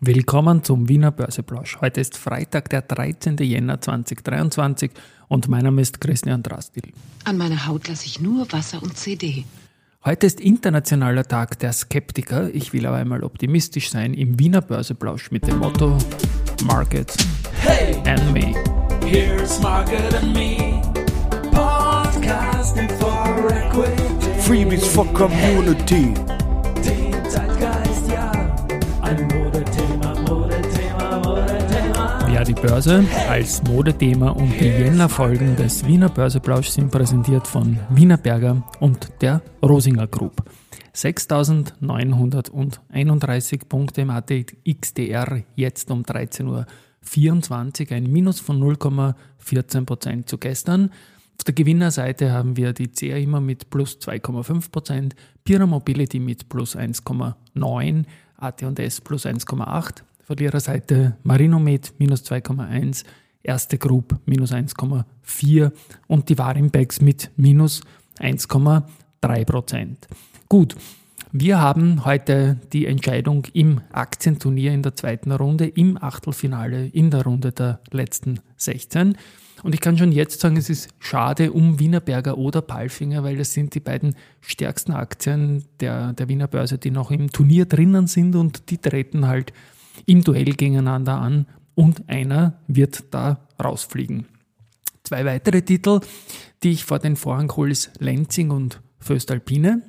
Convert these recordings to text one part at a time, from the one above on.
Willkommen zum Wiener Börseplausch. Heute ist Freitag, der 13. Jänner 2023 und mein Name ist Christian Drastil. An meiner Haut lasse ich nur Wasser und CD. Heute ist internationaler Tag der Skeptiker. Ich will aber einmal optimistisch sein im Wiener Börseplausch mit dem Motto Market hey, and Me. Here's Market and Me. Podcasting for Equity. Freebies for Community. die Börse als Modethema und die Jänner-Folgen des Wiener Börseplausch sind präsentiert von Wiener Berger und der Rosinger Group. 6.931 Punkte im ATXDR jetzt um 13.24 Uhr, ein Minus von 0,14% zu gestern. Auf der Gewinnerseite haben wir die CA immer mit plus 2,5%, Pira Mobility mit plus 1,9%, AT&S plus 1,8%, Verliererseite Marinomed minus 2,1, Erste Group minus 1,4 und die Warimbex mit minus 1,3 Prozent. Gut, wir haben heute die Entscheidung im Aktienturnier in der zweiten Runde, im Achtelfinale in der Runde der letzten 16. Und ich kann schon jetzt sagen, es ist schade um Wienerberger oder Palfinger, weil das sind die beiden stärksten Aktien der, der Wiener Börse, die noch im Turnier drinnen sind und die treten halt im Duell gegeneinander an und einer wird da rausfliegen. Zwei weitere Titel, die ich vor den Vorhang hole, ist Lenzing und Föstalpine.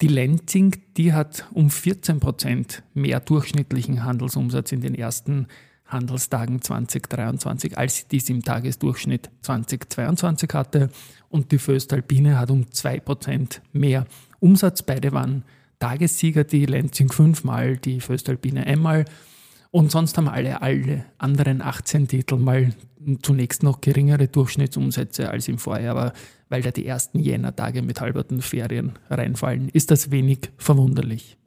Die Lenzing, die hat um 14 Prozent mehr durchschnittlichen Handelsumsatz in den ersten Handelstagen 2023, als dies im Tagesdurchschnitt 2022 hatte. Und die Föstalpine hat um 2 Prozent mehr Umsatz. Beide waren Tagessieger, die Lenzing fünfmal, die Föstalpine einmal. Und sonst haben alle, alle anderen 18 Titel mal zunächst noch geringere Durchschnittsumsätze als im Vorjahr, aber weil da die ersten Jänner-Tage mit halberten Ferien reinfallen, ist das wenig verwunderlich.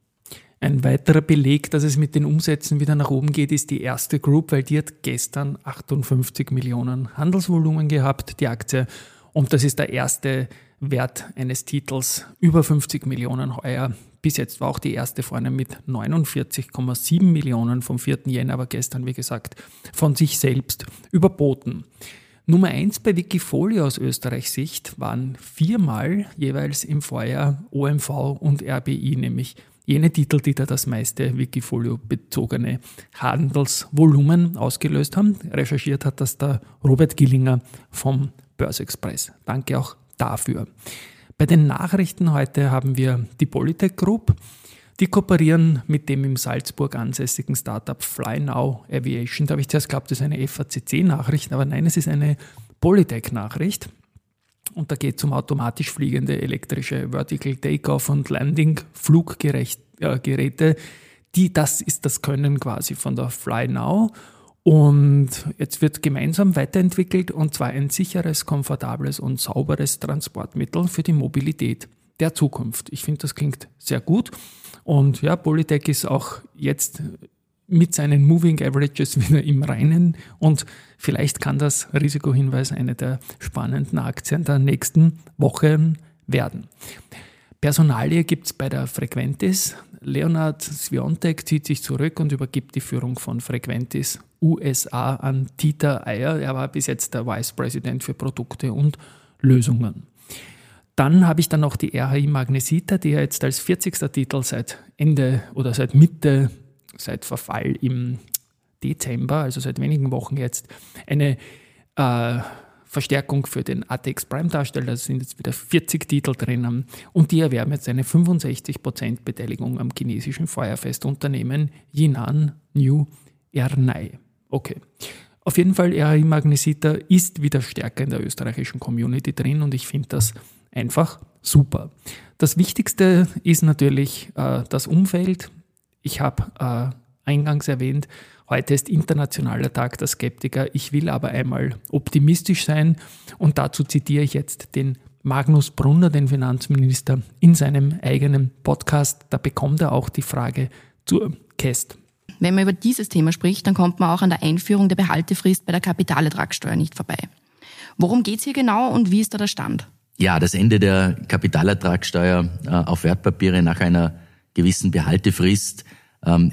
Ein weiterer Beleg, dass es mit den Umsätzen wieder nach oben geht, ist die erste Group, weil die hat gestern 58 Millionen Handelsvolumen gehabt, die Aktie. Und das ist der erste Wert eines Titels über 50 Millionen heuer. Bis jetzt war auch die erste vorne mit 49,7 Millionen vom 4. Jänner, aber gestern, wie gesagt, von sich selbst überboten. Nummer 1 bei Wikifolio aus Österreichs Sicht waren viermal jeweils im Vorjahr OMV und RBI, nämlich jene Titel, die da das meiste Wikifolio-bezogene Handelsvolumen ausgelöst haben. Recherchiert hat das der Robert Gillinger vom Börsexpress. Danke auch dafür. Bei den Nachrichten heute haben wir die Polytech Group. Die kooperieren mit dem im Salzburg ansässigen Startup FlyNow Aviation. Da habe ich zuerst geglaubt, das ist eine FACC-Nachricht, aber nein, es ist eine Polytech-Nachricht. Und da geht es um automatisch fliegende elektrische Vertical Takeoff und Landing Fluggeräte. Äh, die, das ist das Können quasi von der FlyNow. Und jetzt wird gemeinsam weiterentwickelt und zwar ein sicheres, komfortables und sauberes Transportmittel für die Mobilität der Zukunft. Ich finde, das klingt sehr gut. Und ja, Polytech ist auch jetzt mit seinen Moving Averages wieder im Reinen und vielleicht kann das Risikohinweis eine der spannenden Aktien der nächsten Wochen werden. Personalie gibt es bei der Frequentis. Leonard Sviontek zieht sich zurück und übergibt die Führung von Frequentis USA an Dieter Eier. Er war bis jetzt der Vice President für Produkte und Lösungen. Dann habe ich dann noch die RHI Magnesita, die ja jetzt als 40. Titel seit Ende oder seit Mitte, seit Verfall im Dezember, also seit wenigen Wochen jetzt, eine äh, Verstärkung für den ATX Prime Darsteller. Da sind jetzt wieder 40 Titel drinnen und die erwerben jetzt eine 65% Beteiligung am chinesischen Feuerfestunternehmen Yinan New Ernai. Okay. Auf jeden Fall, RAI Magnesita ist wieder stärker in der österreichischen Community drin und ich finde das einfach super. Das Wichtigste ist natürlich äh, das Umfeld. Ich habe äh, eingangs erwähnt, heute ist internationaler Tag der Skeptiker. Ich will aber einmal optimistisch sein und dazu zitiere ich jetzt den Magnus Brunner, den Finanzminister, in seinem eigenen Podcast. Da bekommt er auch die Frage zur Käst. Wenn man über dieses Thema spricht, dann kommt man auch an der Einführung der Behaltefrist bei der Kapitalertragssteuer nicht vorbei. Worum geht es hier genau und wie ist da der Stand? Ja, das Ende der Kapitalertragssteuer äh, auf Wertpapiere nach einer gewissen Behaltefrist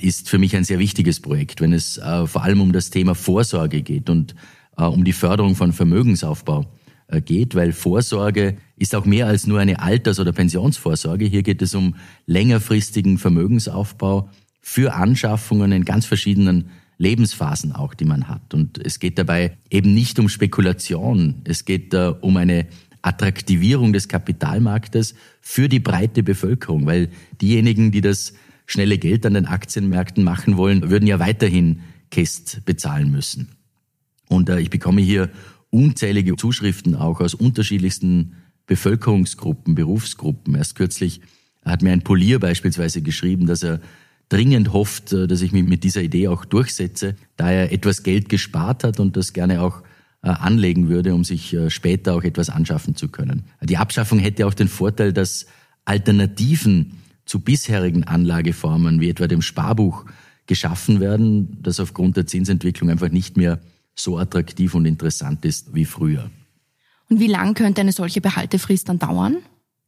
ist für mich ein sehr wichtiges Projekt, wenn es äh, vor allem um das Thema Vorsorge geht und äh, um die Förderung von Vermögensaufbau äh, geht, weil Vorsorge ist auch mehr als nur eine Alters- oder Pensionsvorsorge. Hier geht es um längerfristigen Vermögensaufbau für Anschaffungen in ganz verschiedenen Lebensphasen auch, die man hat. Und es geht dabei eben nicht um Spekulation. Es geht äh, um eine Attraktivierung des Kapitalmarktes für die breite Bevölkerung, weil diejenigen, die das schnelle Geld an den Aktienmärkten machen wollen, würden ja weiterhin Käst bezahlen müssen. Und äh, ich bekomme hier unzählige Zuschriften auch aus unterschiedlichsten Bevölkerungsgruppen, Berufsgruppen. Erst kürzlich hat mir ein Polier beispielsweise geschrieben, dass er dringend hofft, äh, dass ich mich mit dieser Idee auch durchsetze, da er etwas Geld gespart hat und das gerne auch äh, anlegen würde, um sich äh, später auch etwas anschaffen zu können. Die Abschaffung hätte auch den Vorteil, dass Alternativen zu bisherigen Anlageformen wie etwa dem Sparbuch geschaffen werden, das aufgrund der Zinsentwicklung einfach nicht mehr so attraktiv und interessant ist wie früher. Und wie lang könnte eine solche Behaltefrist dann dauern?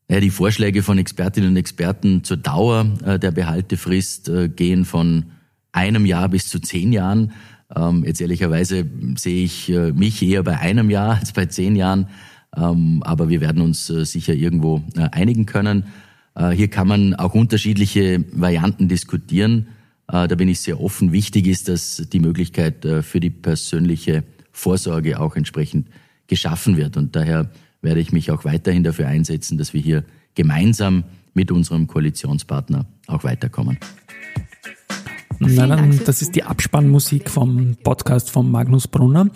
Ja, die Vorschläge von Expertinnen und Experten zur Dauer der Behaltefrist gehen von einem Jahr bis zu zehn Jahren. Ähm, jetzt ehrlicherweise sehe ich äh, mich eher bei einem Jahr als bei zehn Jahren, ähm, aber wir werden uns äh, sicher irgendwo äh, einigen können. Äh, hier kann man auch unterschiedliche Varianten diskutieren. Äh, da bin ich sehr offen. Wichtig ist, dass die Möglichkeit äh, für die persönliche Vorsorge auch entsprechend geschaffen wird. Und daher werde ich mich auch weiterhin dafür einsetzen, dass wir hier gemeinsam mit unserem Koalitionspartner auch weiterkommen. Nein, nein, das ist die Abspannmusik vom Podcast von Magnus Brunner.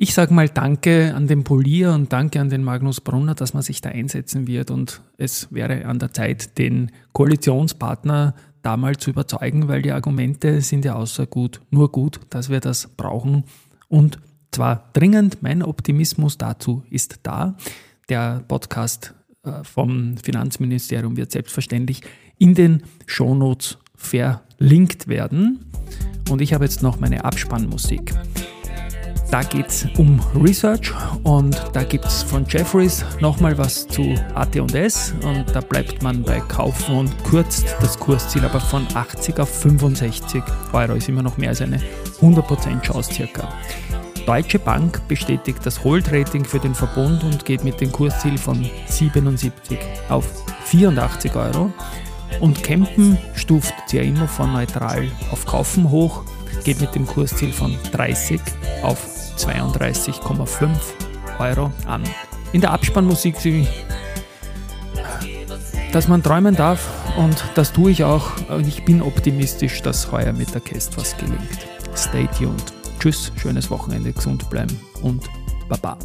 Ich sage mal Danke an den Polier und Danke an den Magnus Brunner, dass man sich da einsetzen wird. Und es wäre an der Zeit, den Koalitionspartner da mal zu überzeugen, weil die Argumente sind ja außer gut, nur gut, dass wir das brauchen. Und zwar dringend, mein Optimismus dazu ist da. Der Podcast äh, vom Finanzministerium wird selbstverständlich in den Shownotes verlinkt werden. Und ich habe jetzt noch meine Abspannmusik. Da geht es um Research und da gibt es von Jeffries nochmal was zu AT&S und da bleibt man bei Kaufen und kürzt das Kursziel aber von 80 auf 65 Euro, ist immer noch mehr als eine 100% Chance circa. Deutsche Bank bestätigt das Hold-Rating für den Verbund und geht mit dem Kursziel von 77 auf 84 Euro. Und Campen stuft ja immer von neutral auf Kaufen hoch, geht mit dem Kursziel von 30 auf 32,5 Euro an. In der Abspannmusik, dass man träumen darf und das tue ich auch. Ich bin optimistisch, dass heuer mit der Käst was gelingt. Stay tuned. Tschüss, schönes Wochenende, gesund bleiben und Baba.